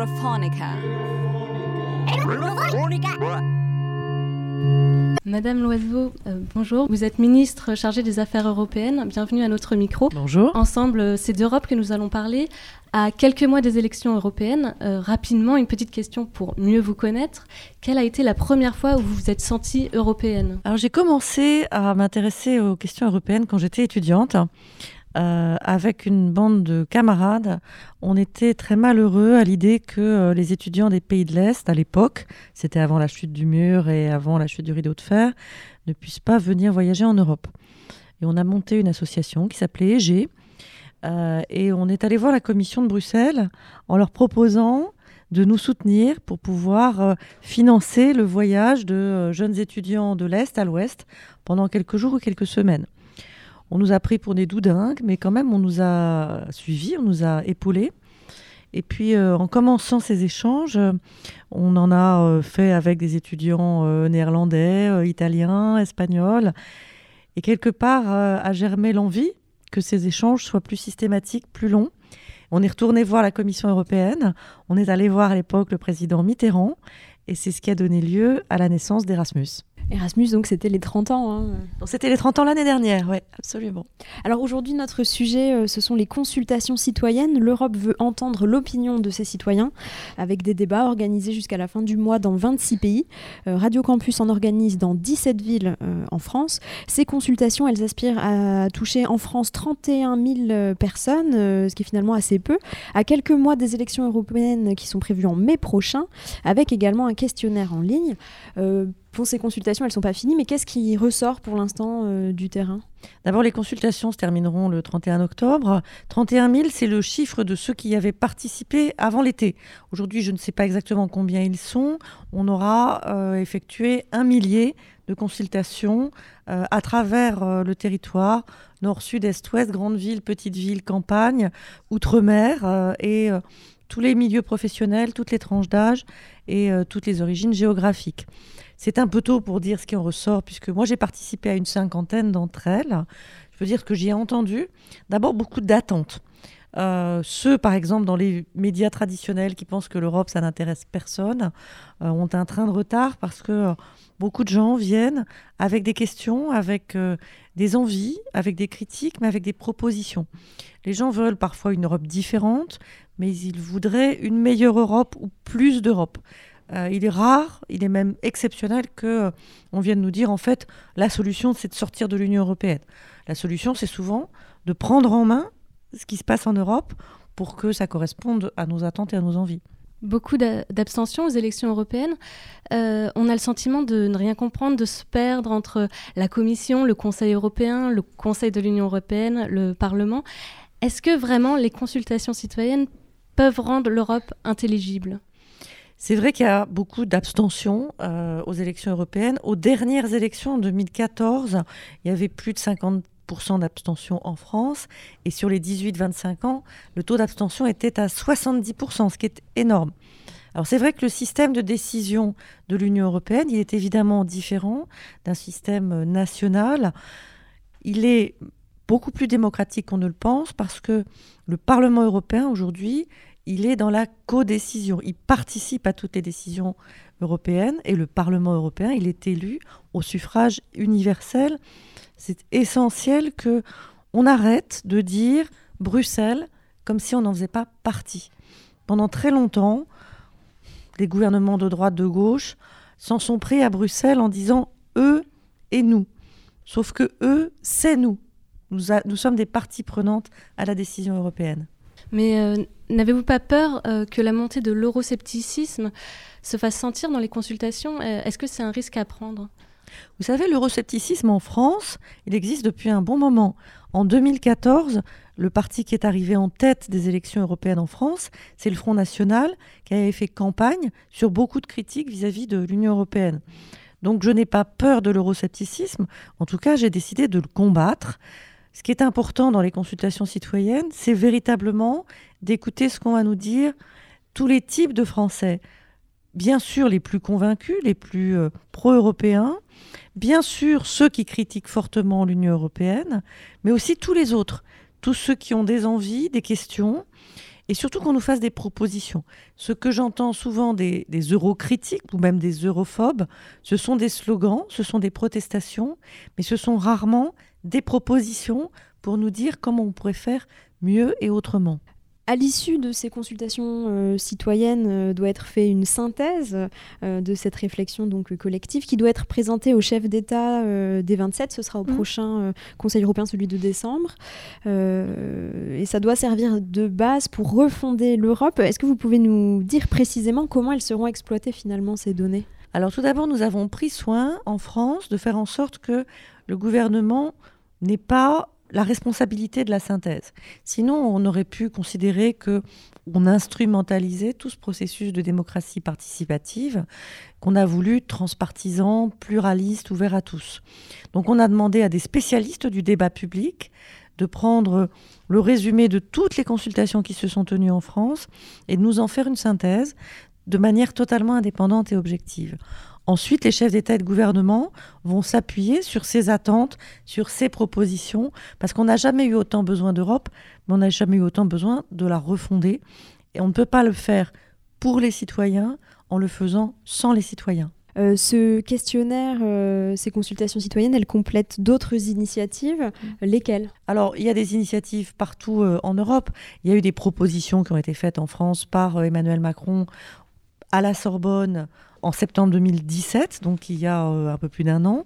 Europhonica. Madame Loiseau, euh, bonjour. Vous êtes ministre chargée des Affaires européennes. Bienvenue à notre micro. Bonjour. Ensemble, euh, c'est d'Europe que nous allons parler. À quelques mois des élections européennes, euh, rapidement, une petite question pour mieux vous connaître. Quelle a été la première fois où vous vous êtes sentie européenne? Alors j'ai commencé à m'intéresser aux questions européennes quand j'étais étudiante. Euh, avec une bande de camarades, on était très malheureux à l'idée que euh, les étudiants des pays de l'Est, à l'époque, c'était avant la chute du mur et avant la chute du rideau de fer, ne puissent pas venir voyager en Europe. Et on a monté une association qui s'appelait EG, euh, et on est allé voir la commission de Bruxelles en leur proposant de nous soutenir pour pouvoir financer le voyage de jeunes étudiants de l'Est à l'Ouest pendant quelques jours ou quelques semaines. On nous a pris pour des doudingues, mais quand même on nous a suivis, on nous a épaulés. Et puis euh, en commençant ces échanges, on en a euh, fait avec des étudiants euh, néerlandais, italiens, espagnols. Et quelque part a germé l'envie que ces échanges soient plus systématiques, plus longs. On est retourné voir la Commission européenne, on est allé voir à l'époque le président Mitterrand, et c'est ce qui a donné lieu à la naissance d'Erasmus. Erasmus, donc c'était les 30 ans. hein. Donc, C'était les 30 ans l'année dernière, oui, absolument. Alors aujourd'hui, notre sujet, euh, ce sont les consultations citoyennes. L'Europe veut entendre l'opinion de ses citoyens avec des débats organisés jusqu'à la fin du mois dans 26 pays. Euh, Radio Campus en organise dans 17 villes euh, en France. Ces consultations, elles aspirent à toucher en France 31 000 euh, personnes, ce qui est finalement assez peu, à quelques mois des élections européennes qui sont prévues en mai prochain, avec également un questionnaire en ligne. Pour ces consultations, elles ne sont pas finies, mais qu'est-ce qui ressort pour l'instant euh, du terrain? D'abord, les consultations se termineront le 31 octobre. 31 000, c'est le chiffre de ceux qui y avaient participé avant l'été. Aujourd'hui, je ne sais pas exactement combien ils sont. On aura euh, effectué un millier de consultations euh, à travers le territoire, nord, sud, est, ouest, grandes villes, petites villes, campagnes, outre-mer et tous les milieux professionnels, toutes les tranches d'âge et euh, toutes les origines géographiques. C'est un peu tôt pour dire ce qui en ressort, puisque moi j'ai participé à une cinquantaine d'entre elles. Je peux dire que j'y ai entendu d'abord beaucoup d'attentes. Euh, ceux, par exemple, dans les médias traditionnels qui pensent que l'Europe, ça n'intéresse personne, euh, ont un train de retard parce que euh, beaucoup de gens viennent avec des questions, avec des envies, avec des critiques, mais avec des propositions. Les gens veulent parfois une Europe différente, mais ils voudraient une meilleure Europe ou plus d'Europe. Il est rare, il est même exceptionnel que on vienne nous dire en fait la solution c'est de sortir de l'Union européenne. La solution c'est souvent de prendre en main ce qui se passe en Europe pour que ça corresponde à nos attentes et à nos envies. Beaucoup d'a- d'abstention aux élections européennes. Euh, on a le sentiment de ne rien comprendre, de se perdre entre la Commission, le Conseil européen, le Conseil de l'Union européenne, le Parlement. Est-ce que vraiment les consultations citoyennes peuvent rendre l'Europe intelligible? C'est vrai qu'il y a beaucoup d'abstention euh, aux élections européennes. Aux dernières élections en 2014, il y avait plus de 50% d'abstention en France. Et sur les 18-25 ans, le taux d'abstention était à 70%, ce qui est énorme. Alors c'est vrai que le système de décision de l'Union européenne, il est évidemment différent d'un système national. Il est beaucoup plus démocratique qu'on ne le pense parce que le Parlement européen aujourd'hui, il est dans la codécision. Il participe à toutes les décisions européennes et le Parlement européen, il est élu au suffrage universel. C'est essentiel que on arrête de dire Bruxelles comme si on n'en faisait pas partie. Pendant très longtemps, les gouvernements de droite, de gauche s'en sont pris à Bruxelles en disant eux et nous. Sauf que eux, c'est nous. Nous, nous sommes des parties prenantes à la décision européenne. Mais euh, n'avez-vous pas peur euh, que la montée de l'euroscepticisme se fasse sentir dans les consultations? Euh, Est-ce que c'est un risque à prendre? Vous savez, l'euroscepticisme en France, il existe depuis un bon moment. En 2014, le parti qui est arrivé en tête des élections européennes en France, c'est le Front National, qui avait fait campagne sur beaucoup de critiques vis-à-vis de l'Union européenne. Donc je n'ai pas peur de l'euroscepticisme, en tout cas j'ai décidé de le combattre. Ce qui est important dans les consultations citoyennes, c'est véritablement d'écouter ce qu'on va nous dire tous les types de Français. Bien sûr les plus convaincus, les plus euh, pro-européens, bien sûr ceux qui critiquent fortement l'Union européenne, mais aussi tous les autres, tous ceux qui ont des envies, des questions. et surtout qu'on nous fasse des propositions. Ce que j'entends souvent des, des eurocritiques ou même des europhobes, ce sont des slogans, ce sont des protestations, mais ce sont rarement des propositions pour nous dire comment on pourrait faire mieux et autrement. À l'issue de ces consultations euh, citoyennes, euh, doit être fait une synthèse euh, de cette réflexion donc collective qui doit être présentée au chef d'État des 27. Ce sera au mmh. prochain Conseil européen, celui de décembre. et ça doit servir de base pour refonder l'Europe. Est-ce que vous pouvez nous dire précisément comment elles seront exploitées finalement ces données? Alors tout d'abord, nous avons pris soin en France de faire en sorte que le gouvernement n'ait pas la responsabilité de la synthèse. Sinon, on aurait pu considérer que on instrumentalisait tout ce processus de démocratie participative qu'on a voulu transpartisan, pluraliste, ouvert à tous. Donc on a demandé à des spécialistes du débat public de prendre le résumé de toutes les consultations qui se sont tenues en France et de nous en faire une synthèse de manière totalement indépendante et objective. Ensuite, les chefs d'État et de gouvernement vont s'appuyer sur ces attentes, sur ces propositions, parce qu'on n'a jamais eu autant besoin d'Europe, mais on n'a jamais eu autant besoin de la refonder. Et on ne peut pas le faire pour les citoyens en le faisant sans les citoyens. Euh, ce questionnaire, euh, ces consultations citoyennes, elles complètent d'autres initiatives. Lesquelles? Alors, il y a des initiatives partout euh, en Europe. Il y a eu des propositions qui ont été faites en France par Emmanuel Macron à la Sorbonne en septembre 2017, donc il y a euh, un peu plus d'un an.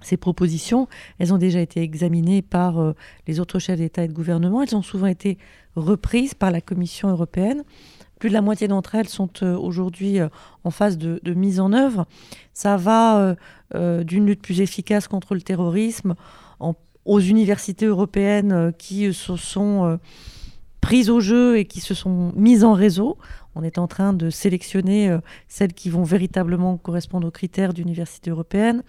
Ces propositions, elles ont déjà été examinées par euh, les autres chefs d'État et de gouvernement. Elles ont souvent été reprises par la Commission européenne. Plus de la moitié d'entre elles sont euh, aujourd'hui en phase de, mise en œuvre. Ça va d'une lutte plus efficace contre le terrorisme aux universités européennes qui se sont prises au jeu et qui se sont mises en réseau. On est en train de sélectionner euh, celles qui vont véritablement correspondre aux critères d'université européenne,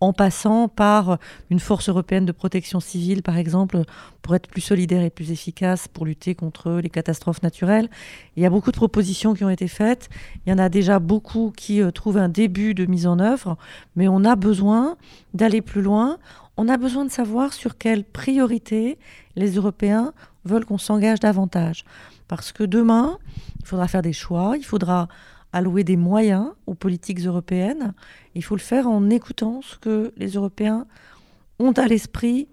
en passant par une force européenne de protection civile, par exemple, pour être plus solidaire et plus efficace pour lutter contre les catastrophes naturelles. Il y a beaucoup de propositions qui ont été faites. Il y en a déjà beaucoup qui euh, trouvent un début de mise en œuvre, mais on a besoin d'aller plus loin. On a besoin de savoir sur quelles priorités les Européens veulent qu'on s'engage davantage. Parce que demain, il faudra faire des choix, il faudra allouer des moyens aux politiques européennes. Il faut le faire en écoutant ce que les Européens ont à l'esprit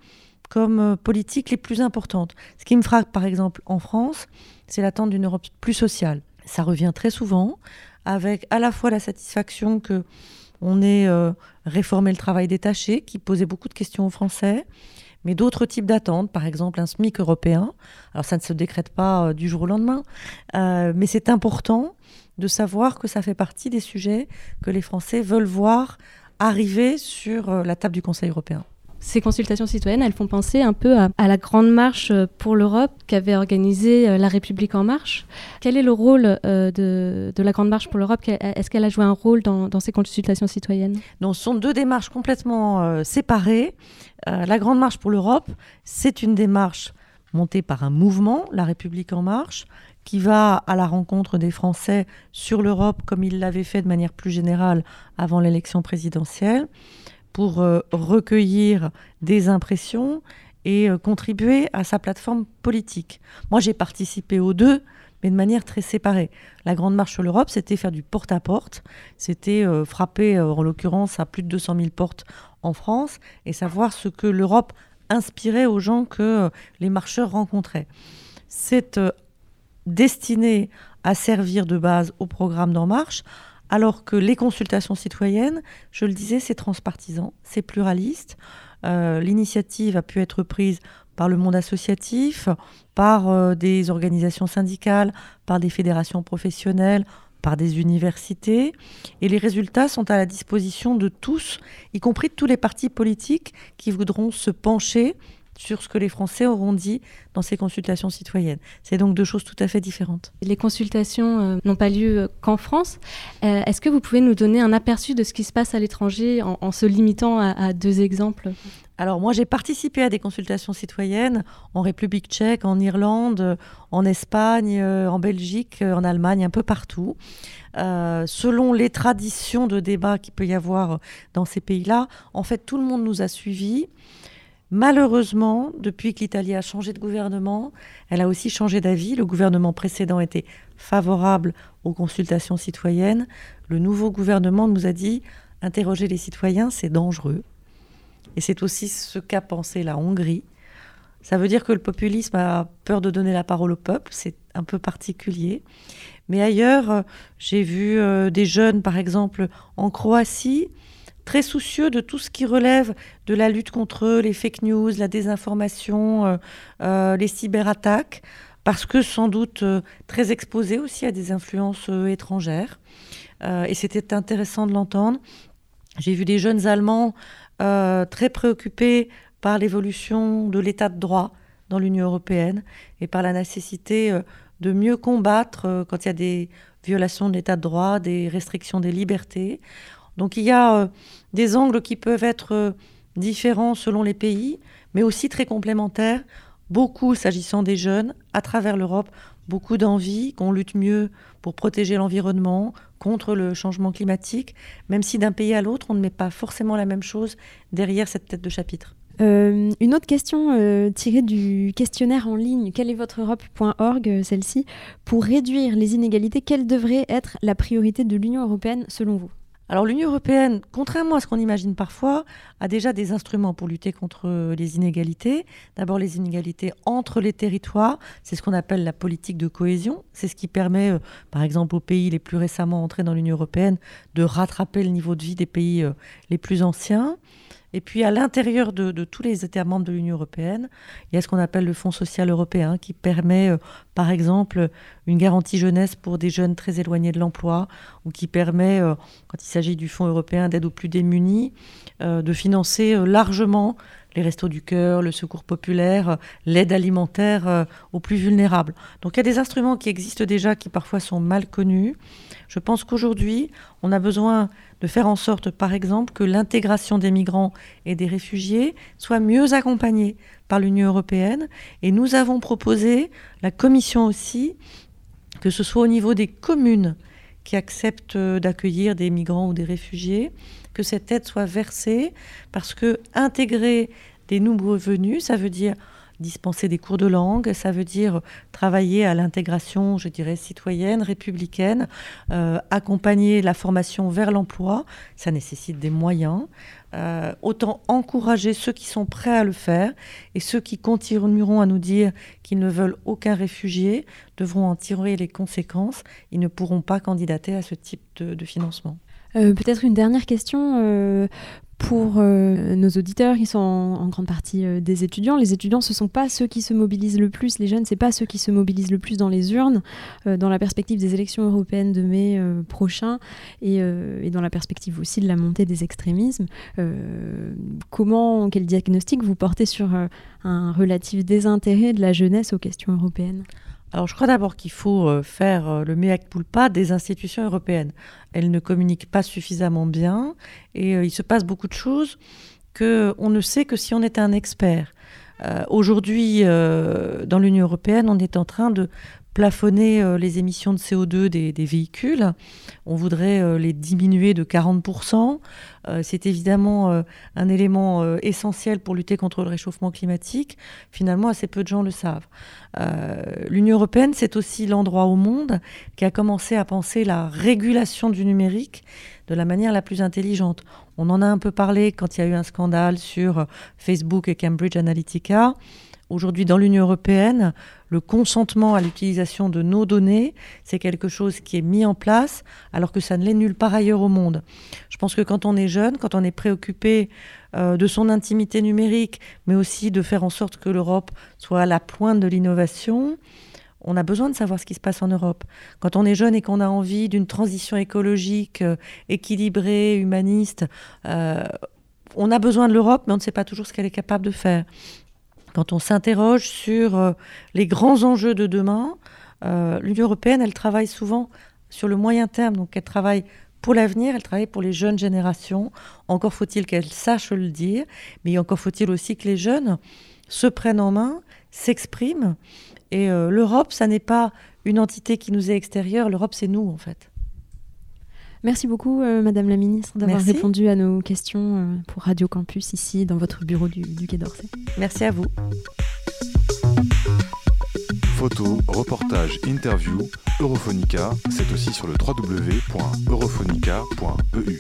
comme euh, politiques les plus importantes. Ce qui me frappe, par exemple, en France, c'est l'attente d'une Europe plus sociale. Ça revient très souvent, avec à la fois la satisfaction que on ait euh, réformé le travail détaché, qui posait beaucoup de questions aux Français, mais d'autres types d'attentes, par exemple un SMIC européen. Alors ça ne se décrète pas euh, du jour au lendemain, euh, mais c'est important de savoir que ça fait partie des sujets que les Français veulent voir arriver sur euh, la table du Conseil européen. Ces consultations citoyennes, elles font penser un peu à, la grande marche pour l'Europe qu'avait organisée La République en marche. Quel est le rôle de, la grande marche pour l'Europe? Est-ce qu'elle a joué un rôle dans, ces consultations citoyennes? Non, ce sont deux démarches complètement séparées. Euh, la Grande Marche pour l'Europe, c'est une démarche montée par un mouvement, La République en marche, qui va à la rencontre des Français sur l'Europe comme il l'avait fait de manière plus générale avant l'élection présidentielle, pour euh, recueillir des impressions et euh, contribuer à sa plateforme politique. Moi, j'ai participé aux deux, mais de manière très séparée. La Grande Marche sur l'Europe, c'était faire du porte-à-porte, c'était frapper, en l'occurrence, à plus de 200 000 portes en France et savoir ce que l'Europe inspirait aux gens que euh, les marcheurs rencontraient. C'est euh, destiné à servir de base au programme d'En Marche, alors que les consultations citoyennes, je le disais, c'est transpartisan, c'est pluraliste. Euh, l'initiative a pu être prise par le monde associatif, par des organisations syndicales, par des fédérations professionnelles, par des universités, et les résultats sont à la disposition de tous, y compris de tous les partis politiques qui voudront se pencher sur ce que les Français auront dit dans ces consultations citoyennes. C'est donc deux choses tout à fait différentes. Les consultations euh, n'ont pas lieu euh, qu'en France. Euh, est-ce que vous pouvez nous donner un aperçu de ce qui se passe à l'étranger en, se limitant à, deux exemples? Alors moi j'ai participé à des consultations citoyennes en République tchèque, en Irlande, en Espagne, en Belgique, en Allemagne, un peu partout. selon les traditions de débat qu'il peut y avoir dans ces pays-là, en fait tout le monde nous a suivis Malheureusement, depuis que l'Italie a changé de gouvernement, elle a aussi changé d'avis. Le gouvernement précédent était favorable aux consultations citoyennes. Le nouveau gouvernement nous a dit interroger les citoyens, c'est dangereux. Et c'est aussi ce qu'a pensé la Hongrie. Ça veut dire que le populisme a peur de donner la parole au peuple, c'est un peu particulier. Mais ailleurs, euh, j'ai vu euh, des jeunes, par exemple, en Croatie, très soucieux de tout ce qui relève de la lutte contre les fake news, la désinformation, euh, les cyberattaques, parce que sans doute très exposés aussi à des influences étrangères. et c'était intéressant de l'entendre. J'ai vu des jeunes Allemands très préoccupés par l'évolution de l'état de droit dans l'Union européenne et par la nécessité euh, de mieux combattre euh, quand il y a des violations de l'état de droit, des restrictions des libertés. Donc il y a euh, des angles qui peuvent être différents selon les pays, mais aussi très complémentaires. Beaucoup, s'agissant des jeunes, à travers l'Europe, beaucoup d'envie qu'on lutte mieux pour protéger l'environnement, contre le changement climatique, même si d'un pays à l'autre, on ne met pas forcément la même chose derrière cette tête de chapitre. Euh, une autre question euh, tirée du questionnaire en ligne, quelle est votre Europe.org, euh, celle-ci, pour réduire les inégalités, quelle devrait être la priorité de l'Union européenne selon vous? Alors l'Union européenne, contrairement à ce qu'on imagine parfois, a déjà des instruments pour lutter contre les inégalités. D'abord les inégalités entre les territoires, c'est ce qu'on appelle la politique de cohésion. C'est ce qui permet, par exemple, aux pays les plus récemment entrés dans l'Union européenne de rattraper le niveau de vie des pays les plus anciens. Et puis à l'intérieur de, tous les États membres de l'Union européenne, il y a ce qu'on appelle le Fonds social européen qui permet, euh, par exemple, une garantie jeunesse pour des jeunes très éloignés de l'emploi, ou qui permet, euh, quand il s'agit du Fonds européen d'aide aux plus démunis, euh, de financer largement les restos du cœur, le secours populaire, l'aide alimentaire aux plus vulnérables. Donc il y a des instruments qui existent déjà qui parfois sont mal connus. Je pense qu'aujourd'hui, on a besoin de faire en sorte, par exemple, que l'intégration des migrants et des réfugiés soit mieux accompagnée par l'Union européenne. Et nous avons proposé, la Commission aussi, que ce soit au niveau des communes qui acceptent d'accueillir des migrants ou des réfugiés, que cette aide soit versée, parce que intégrer des nouveaux venus, ça veut dire dispenser des cours de langue, ça veut dire travailler à l'intégration, je dirais, citoyenne, républicaine, euh, accompagner la formation vers l'emploi, ça nécessite des moyens. Euh, autant encourager ceux qui sont prêts à le faire et ceux qui continueront à nous dire qu'ils ne veulent aucun réfugié devront en tirer les conséquences. Ils ne pourront pas candidater à ce type de, financement. Euh, peut-être une dernière question pour euh, nos auditeurs, ils sont en, grande partie euh, des étudiants. Les étudiants, ce ne sont pas ceux qui se mobilisent le plus. Les jeunes, ce n'est pas ceux qui se mobilisent le plus dans les urnes, euh, dans la perspective des élections européennes de mai prochain et, et, dans la perspective aussi de la montée des extrémismes. comment, quel diagnostic vous portez sur un relatif désintérêt de la jeunesse aux questions européennes? Alors je crois d'abord qu'il faut euh, faire euh, le mea culpa des institutions européennes. Elles ne communiquent pas suffisamment bien et euh, il se passe beaucoup de choses qu'on ne sait que si on est un expert. Aujourd'hui, dans l'Union européenne, on est en train de plafonner euh, les émissions de CO2 des, véhicules. On voudrait euh, les diminuer de 40%. Euh, c'est évidemment un élément essentiel pour lutter contre le réchauffement climatique. Finalement, assez peu de gens le savent. L'Union européenne, c'est aussi l'endroit au monde qui a commencé à penser la régulation du numérique de la manière la plus intelligente. On en a un peu parlé quand il y a eu un scandale sur Facebook et Cambridge Analytica. Aujourd'hui, dans l'Union européenne, le consentement à l'utilisation de nos données, c'est quelque chose qui est mis en place, alors que ça ne l'est nulle part ailleurs au monde. Je pense que quand on est jeune, quand on est préoccupé euh, de son intimité numérique, mais aussi de faire en sorte que l'Europe soit à la pointe de l'innovation, on a besoin de savoir ce qui se passe en Europe. Quand on est jeune et qu'on a envie d'une transition écologique euh, équilibrée, humaniste, euh, on a besoin de l'Europe, mais on ne sait pas toujours ce qu'elle est capable de faire quand on s'interroge sur euh, les grands enjeux de demain, euh, l'Union européenne, elle travaille souvent sur le moyen terme, donc elle travaille pour l'avenir, elle travaille pour les jeunes générations. Encore faut-il qu'elle sache le dire, mais encore faut-il aussi que les jeunes se prennent en main, s'expriment. Et euh, l'Europe, ça n'est pas une entité qui nous est extérieure, l'Europe, c'est nous, en fait. Merci beaucoup, Madame la Ministre, d'avoir répondu à nos questions pour Radio Campus ici dans votre bureau du, du Quai d'Orsay. Merci à vous. Photos, reportages, interviews, Europhonica, c'est aussi sur le www.europhonica.eu.